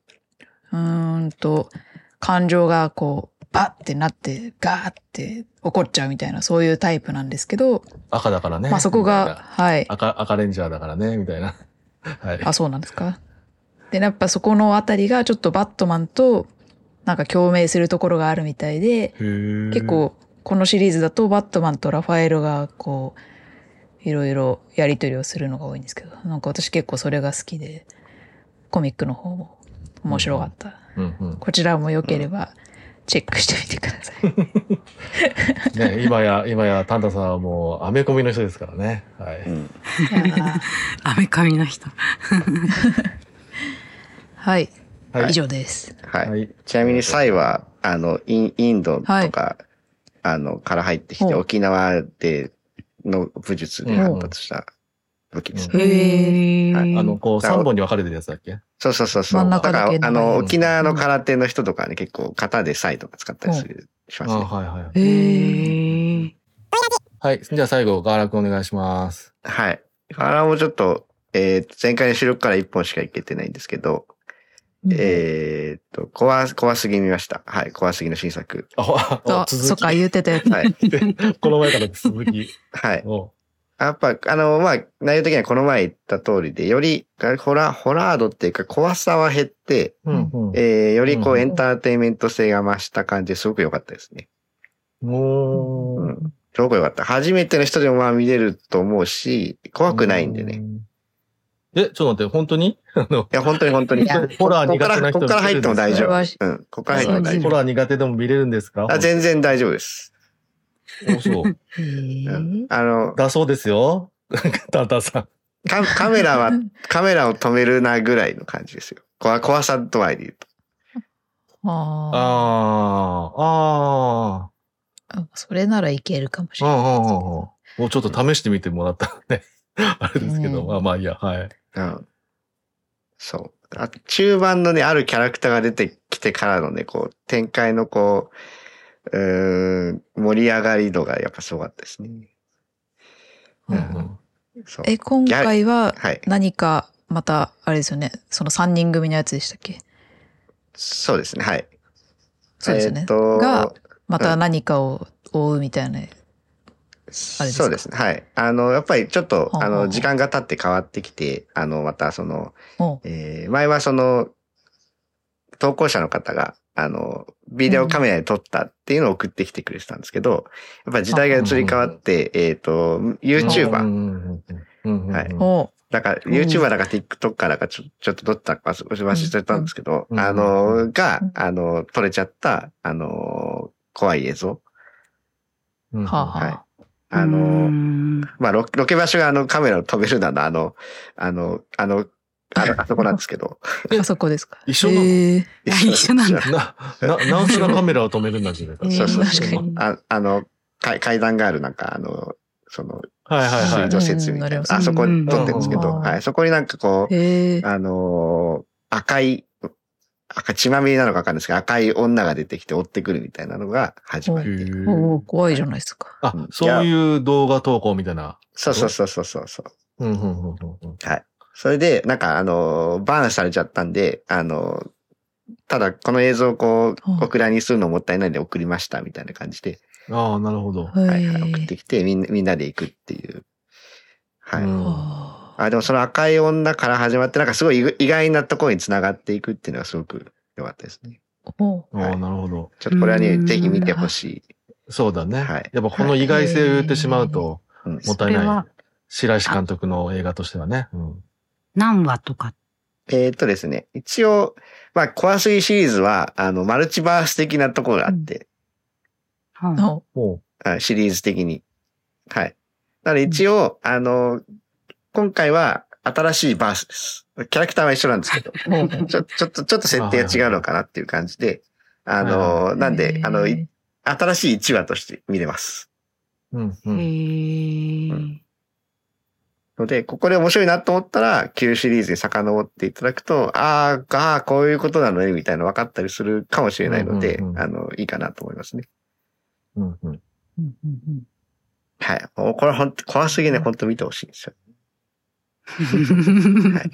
うーんと、感情がこう、バッてなって、ガーって怒っちゃうみたいな、そういうタイプなんですけど、赤だからね。まあそこが、はい。赤、赤レンジャーだからね、みたいな。はい。あ、そうなんですか？で、やっぱそこのあたりがちょっとバットマンと、なんか共鳴するところがあるみたいで、結、構、このシリーズだとバットマンとラファエロがこう、いろいろやりとりをするのが多いんですけど、なんか私結構それが好きで、コミックの方も面白かった。うんうん。こちらも良ければ、チェックしてみてください。ね、今や、今や、タンタさんはもう、アメコミの人ですからね。はい。アメカミの人。はい、はい以上です。はい。はい。ちなみにサイは、あの、インインドとか、あの、から入ってきて、沖縄での武術で発達した武器ですへーはいあの、こう、だから3本に分かれてるやつだっけ？そうそうそうそう。真ん中だけから、あの、沖縄の空手の人とかね、結構型でサイとか使ったりする、しますあね。はいはい。へへーはい。じゃあ最後、ガーラ君お願いします。はい。ファラもちょっと、えー前回の収録から1本しかいけてないんですけど、えーっと、怖、怖すぎ見ました。はい。怖すぎの新作。あ、あ、続きそっか、言ってたやつ。はい。この前からの続き。はい。おやっぱ、あの、まあ、内容的にはこの前言った通りで、より、ホラー、ホラー度っていうか怖さは減って、うんうん。えー、よりこううんエンターテインメント性が増した感じですごく良かったですね。おーうん。すごく良かった。初めての人でもまあ見れると思うし、怖くないんでね。いえ、ちょっと待って、本当に？あの、や、本当に本当に。ホラーここから、苦手な人ここから入っても大丈夫。うん。ここから入っても大丈ホラー苦手でも見れるんですか？夫。あ、全然大丈夫です。おそう。あの、だそうですよ。タンタンさん。カカメラは、カメラを止めるなぐらいの感じですよ。怖怖さ度合いで言うと。あああ、ああ。それならいけるかもしれない。うんうんうん。もうちょっと試してみてもらったらね。あれですけど、うんまあまあいいや、はい。うん。そう。あ中盤のね、あるキャラクターが出てきてからのね、こう、展開のこう、うーん、盛り上がり度がやっぱすごかったですね。うんうんそう。え、今回ははい。何か、また、あれですよね。その3人組のやつでしたっけ？そうですね、はい。そうですよねえーっとが、また何かを追うみたいな。そうですね。はい。あの、やっぱりちょっと、あの、時間が経って変わってきて、あの、またその、えー前はその、投稿者の方が、あの、ビデオカメラで撮ったっていうのを送ってきてくれてたんですけど、やっぱり時代が移り変わって、えっと、う YouTuber、はいだから、YouTuber だか TikTok だかちょちょっとどっちだか忘れちゃったんですけど、うんあの、がうん、あの、撮れちゃった、あの、怖い映像。はいあの、うん。まあロ、ロケ場所があのカメラを止めるなの、あの、あの、あの、あの あそこなんですけど。あそこですか。一緒なの？へー。一緒なんだ。な、な、ナウシがカメラを止めるんだじゃないか。えーそうそう確かに。ああの、階階段があるなんか、あの、その、はいはいはい。あそこに撮ってるんですけど、うん。はい、そこになんかこう。あのー赤い、赤血まみれなのかわかんないですけど、赤い女が出てきて追ってくるみたいなのが始まへり。ーおう怖いじゃないですか。あ、そういう動画投稿みたいな。そうそうそうそうそうそう。うんうんうんはい。それで、なんかあのーバーンされちゃったんで、あのーただこの映像をこう、うんオクラにするのもったいないんで送りましたみたいな感じで、ああ、なるほど。へはいはい、送っえて。きてみんな、みんなで行くっていう。はい。うんはあ、でもその赤い女から始まって、なんかすごい意意外なところに繋がっていくっていうのがすごく良かったですね。あおうああ、なるほど。ちょっとこれはね、うんぜひ見てほしい。そうだね。はいやっぱこの意外性を言ってしまうと、うんもったいな。い白石監督の映画としてはね。うん何話とか？えーっとですね、一応、まあ、怖すぎシリーズは、あの、マルチバース的なところがあって、はおうもあシリーズ的に。はい。なので一応、あの、今回は新しいバースです。キャラクターは一緒なんですけど、ちょ、ちょっと、ちょっと設定が違うのかなっていう感じで、あの、なんで、あの、新しい1話として見れます。う、うんうへん。ーうんので、ここで面白いなと思ったら、旧シリーズに遡っていただくと、あーあー、こういうことなのね、みたいなの分かったりするかもしれないので、うんうんうんあの、いいかなと思いますね。うんうんうんうんうんはい。もうこれ本当怖すぎね、本当見てほしいんですよ。は い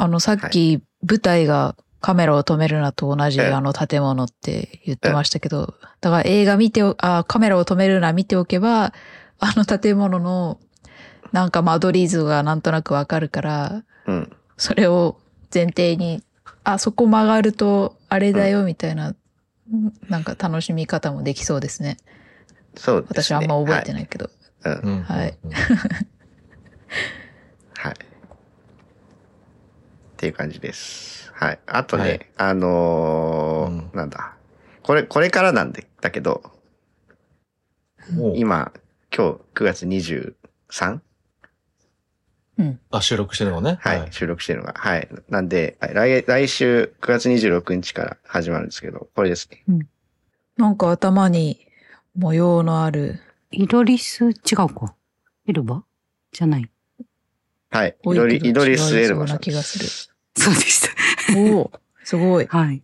あの、さっき舞台がカメラを止めるなと同じええあの建物って言ってましたけど、だから映画見てお、あ、カメラを止めるな見ておけば、あの建物のなんか間取り図がなんとなくわかるから、うん。それを前提に、あ、そこ曲がるとあれだよみたいな、なんか楽しみ方もできそうですね。そうですね。私あんま覚えてないけど。はい。うん。うん。はいうん。はい。っていう感じです。はい。あとね、はいあのーうんなんだ。これ、これからなんで、だけど、今、今日9月 23? あ、収録してるのね。はい、収録してるのが。はい。なんで、はい来、来週9月26日から始まるんですけど、これですね。なんか頭に模様のある、イドリス違うか。エルバじゃない。はい。イドリけどイドリス・エルバさん違いそうな気がするそうでした。おおすごい。はい。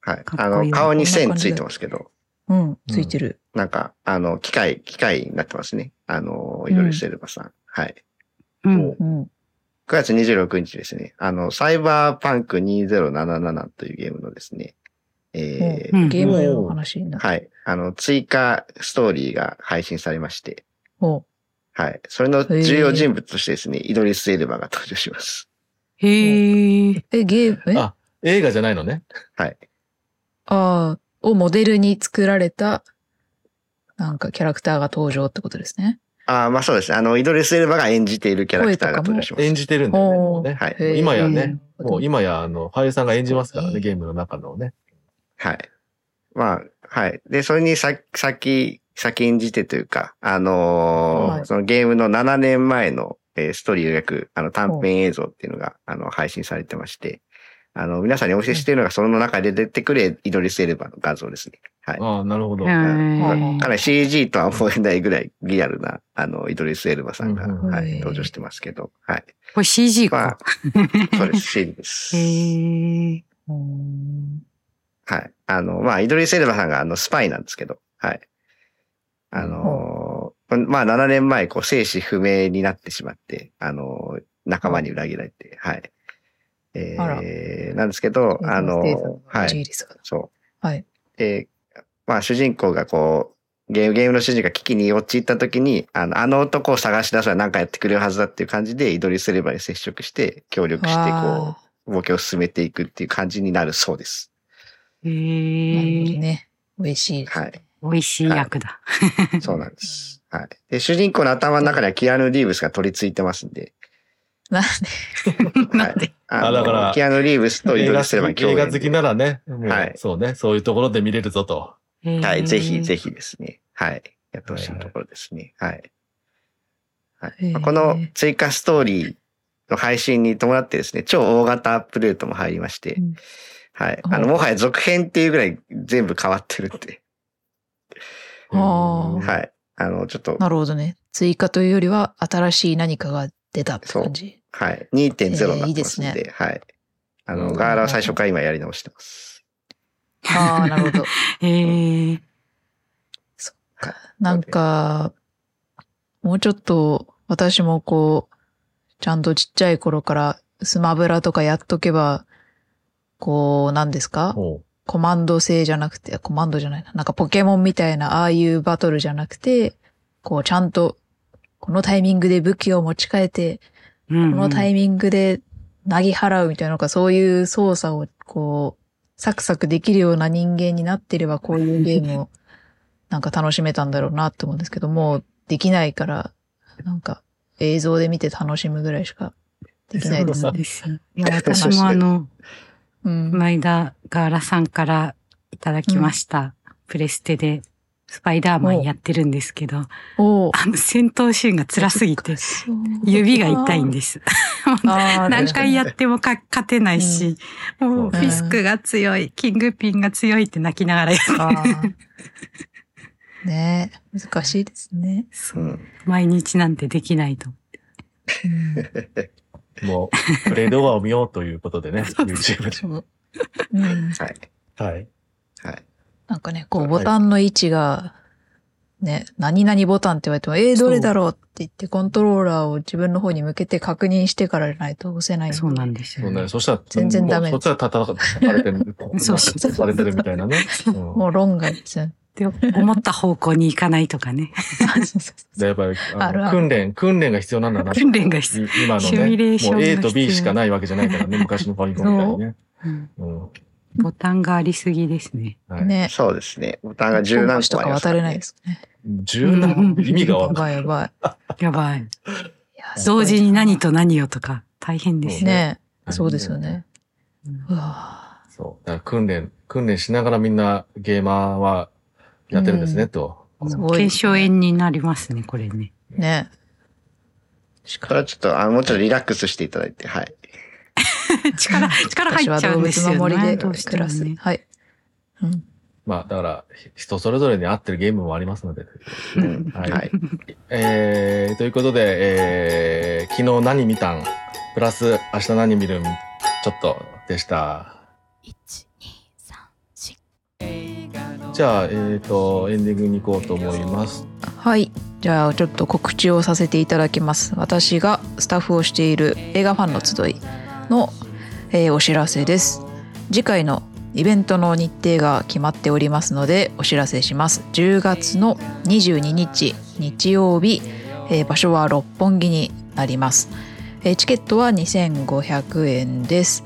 はい。あの、顔に線ついてますけど、うん、ついてる。なんか、あの、機械、機械になってますね。あの、イドリス・エルバさん。はい。うん。うん。9月26日ですね。あの、サイバーパンク2077というゲームのですね、えーうんゲームの話になる。はい。あの、追加ストーリーが配信されまして、おはい。それの重要人物としてですね、イドリス・エルバが登場します。へえ。え、ゲーム、え？ああ映画じゃないのね。はい。あー、をモデルに作られた、なんかキャラクターが登場ってことですね。ああ、まあそうですね。あの、イドリス・エルバが演じているキャラクターが登場します。演じてるんだよねね。はい今やね、うんもう今や、あの、俳優さんが演じますからね、ゲームの中のね。はい。まあ、はい。で、それにさ、先、先演じてというか、あのーはいそのゲームの7年前の、えーストーリーを描く、あの、短編映像っていうのが、あの、配信されてまして、あの、皆さんにお見せしているのが、その中で出てくるイドリス・エルバの画像ですね。はい。ああ、なるほど。かなり CG とは思えないぐらいリアルな、あの、イドリス・エルバさんが、うんうんはい、登場してますけど、はい。これ CG まあか。、そうです、CG です。へえ。うんはい。あの、まあ、イドリス・エルバさんがあの、スパイなんですけど、はい。あのーまあ、7年前、こう、生死不明になってしまって、あのー仲間に裏切られて、はい。えー、なんですけど、あのーはい。そう。はい。で、まあ、主人公がこう、ゲーム、ゲームの主人が危機に陥った時に、あの、あの男を探し出せば何かやってくれるはずだっていう感じで、イドリス・エルバに接触して、協力して、こあう、冒険を進めていくっていう感じになるそうです。へーなるほどえ。ね。美味しいですね。はい。美味しい役だ。そうなんです。はい。で、主人公の頭の中にはキアヌ・リーブスが取り付いてますんで。なんで、はい。ああだからキアヌ・リーブスとイ映画ドリス・エルバ好き、に共演映画好きならね、はいそうね、そういうところで見れるぞと。はい。ぜひ、ぜひ。ひですね。はい。やってほしいところですね。はい。はいまあこの追加ストーリーの配信に伴ってですね、超大型アップデートも入りまして、うんはい。あの、もはや続編っていうぐらい全部変わってるんで、あーはい。あの、ちょっと、なるほどね。追加というよりは、新しい何かが出たって感じ。はい。2.0になってますんで、えーいいですねはい。あの、うんガーラは最初から今やり直してます。ああ、なるほど。へ え。なんか、もうちょっと私もこう、ちゃんとちっちゃい頃からスマブラとかやっとけば、こう、何ですか？ほコマンド制じゃなくて、コマンドじゃないな。なんかポケモンみたいな、ああいうバトルじゃなくて、こう、ちゃんと、このタイミングで武器を持ち替えて、ここのタイミングで投げ払うみたいなのか、そういう操作をこう、サクサクできるような人間になってれば、こういうゲームを なんか楽しめたんだろうなって思うんですけど、もうできないから、なんか映像で見て楽しむぐらいしかできないですね。そうです。いや、私もあの、うん。前田ガーラさんからいただきました。プレステでスパイダーマンやってるんですけど、おあの戦闘シーンが辛すぎて、指が痛いんです。何回やってもか勝てないし、もうフィスクが強い、キングピンが強いって泣きながらやってあーねえ、難しいですね。うん。毎日なんてできないと。うんう。もう、プレイ動画を見ようということでね、YouTube そう うんはい。で。はい。はい。なんかね、こう、ボタンの位置が、ね、何々ボタンって言われても、えー、どれだろうって言って、コントローラーを自分の方に向けて確認してからじゃないと押せない。そうなんですそうね、よね。そしたら、全然ダメそっちは叩か叩かれてる。そうそうされてるみたいなね。うんもう論外ですよ。で思った方向に行かないとかね。で、やっぱり、訓練、訓練が必要なんだな。訓練が必要。今のね。シミュレーションもうが A と B しかないわけじゃないからね、昔のファミコンみたいにね。うんうんボタンがありすぎですね。はいね。そうですね。ボタンが十何とか個あります渡れないですね。柔軟、意味がわやかんない。ばいやばい。やばい。同時に何と何をとか大変ですね。ねそうですよね。うんうわそう。だから訓練、訓練しながらみんなゲーマーはやってるんですね、と。すごい検証炎になりますね、これね。ぁねこれはちょっと、あの、もうちょっとリラックスしていただいて、はい。力、力入っちゃうんですよね。の森でどうしてす。もね。はい。うん。まあ、だから、人それぞれに合ってるゲームもありますので。うん。はいはい。えー、ということで、えー、昨日何見たん？プラス明日何見るん？ちょっとでした。じじゃあ、えっ、と、エンディングに行こうと思います。はい。じゃあちょっと告知をさせていただきます。私がスタッフをしている映画ファンの集いの、えーお知らせです。次回のイベントの日程が決まっておりますのでお知らせします。10月の22日日曜日、えー場所は六本木になります。えーチケットは2500円です。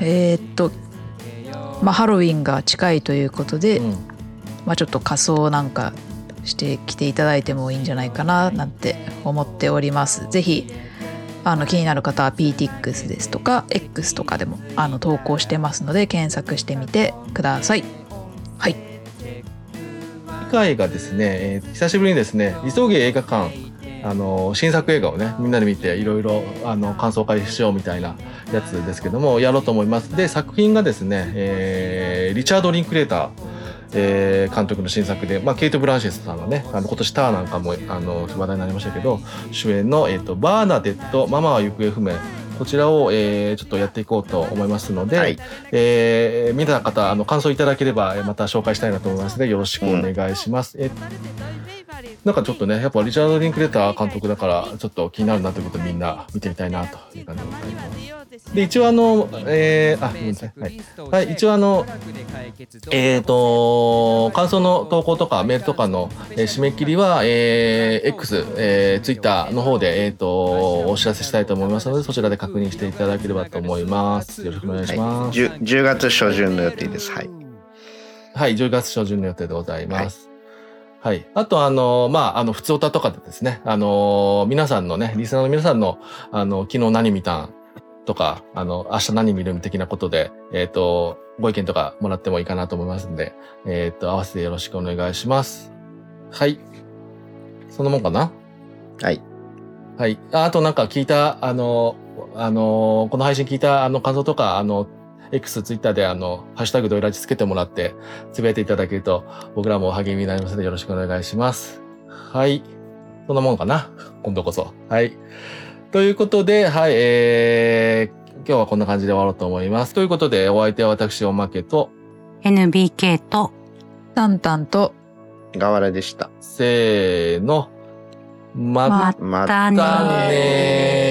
えーっと、まあ、ハロウィンが近いということで、うんまあ、ちょっと仮装なんかしてきていただいてもいいんじゃないかななんて思っております。ぜひあの気になる方は PTX ですとか X とかでもあの投稿してますので検索してみてください。はい。次回がですね、えー久しぶりにですね、急げ映画館、あの新作映画をね、みんなで見て、いろいろあの感想会しようみたいなやつですけども、やろうと思います。で、作品がですね、えーリチャード・リンクレーター、えー監督の新作で、まあ、ケイト・ブランシェスさんがね、あの今年ターなんかもあの話題になりましたけど、主演の、えーとバーナデット、ママは行方不明、こちらを、えーちょっとやっていこうと思いますので、はい。えー、見た方、あの、感想いただければ、えーまた紹介したいなと思いますので、よろしくお願いします。え、なんかちょっとね、やっぱリチャード・リンクレーター監督だから、ちょっと気になるなということで、みんな見てみたいなという感じでございます。で、一応あの、えー、あ、ごめんなさい。はい。はい、一応あの、えーと、感想の投稿とかメールとかの、えー締め切りは、えー X、えー、Twitter の方で、えーと、お知らせしたいと思いますので、そちらで確認していただければと思います。よろしくお願いします。10, 10月初旬の予定です。はい。はい、10月初旬の予定でございます。はい。あと、あの、まあ、あの、普通歌とかでですね、あの、皆さんのね、リスナーの皆さんの、あの、昨日何見たんとか、あの、明日何見る的なことで、えっ、と、ご意見とかもらってもいいかなと思いますんで、えっ、と、合わせてよろしくお願いします。はい。そんなもんかな？はい。はい。ああとなんか聞いた、あの、あの、この配信聞いたあの感想とか、あの、X、Twitter であの、ハッシュタグドイラジつけてもらって、つぶやいていただけると、僕らも励みになりますので、よろしくお願いします。はい。そんなもんかな？今度こそ。はい。ということで、はい、えー、今日はこんな感じで終わろうと思います。ということで、お相手は私、おまけと、NBK と、タンタンと河原でした。せーの、ま、ままたねたねー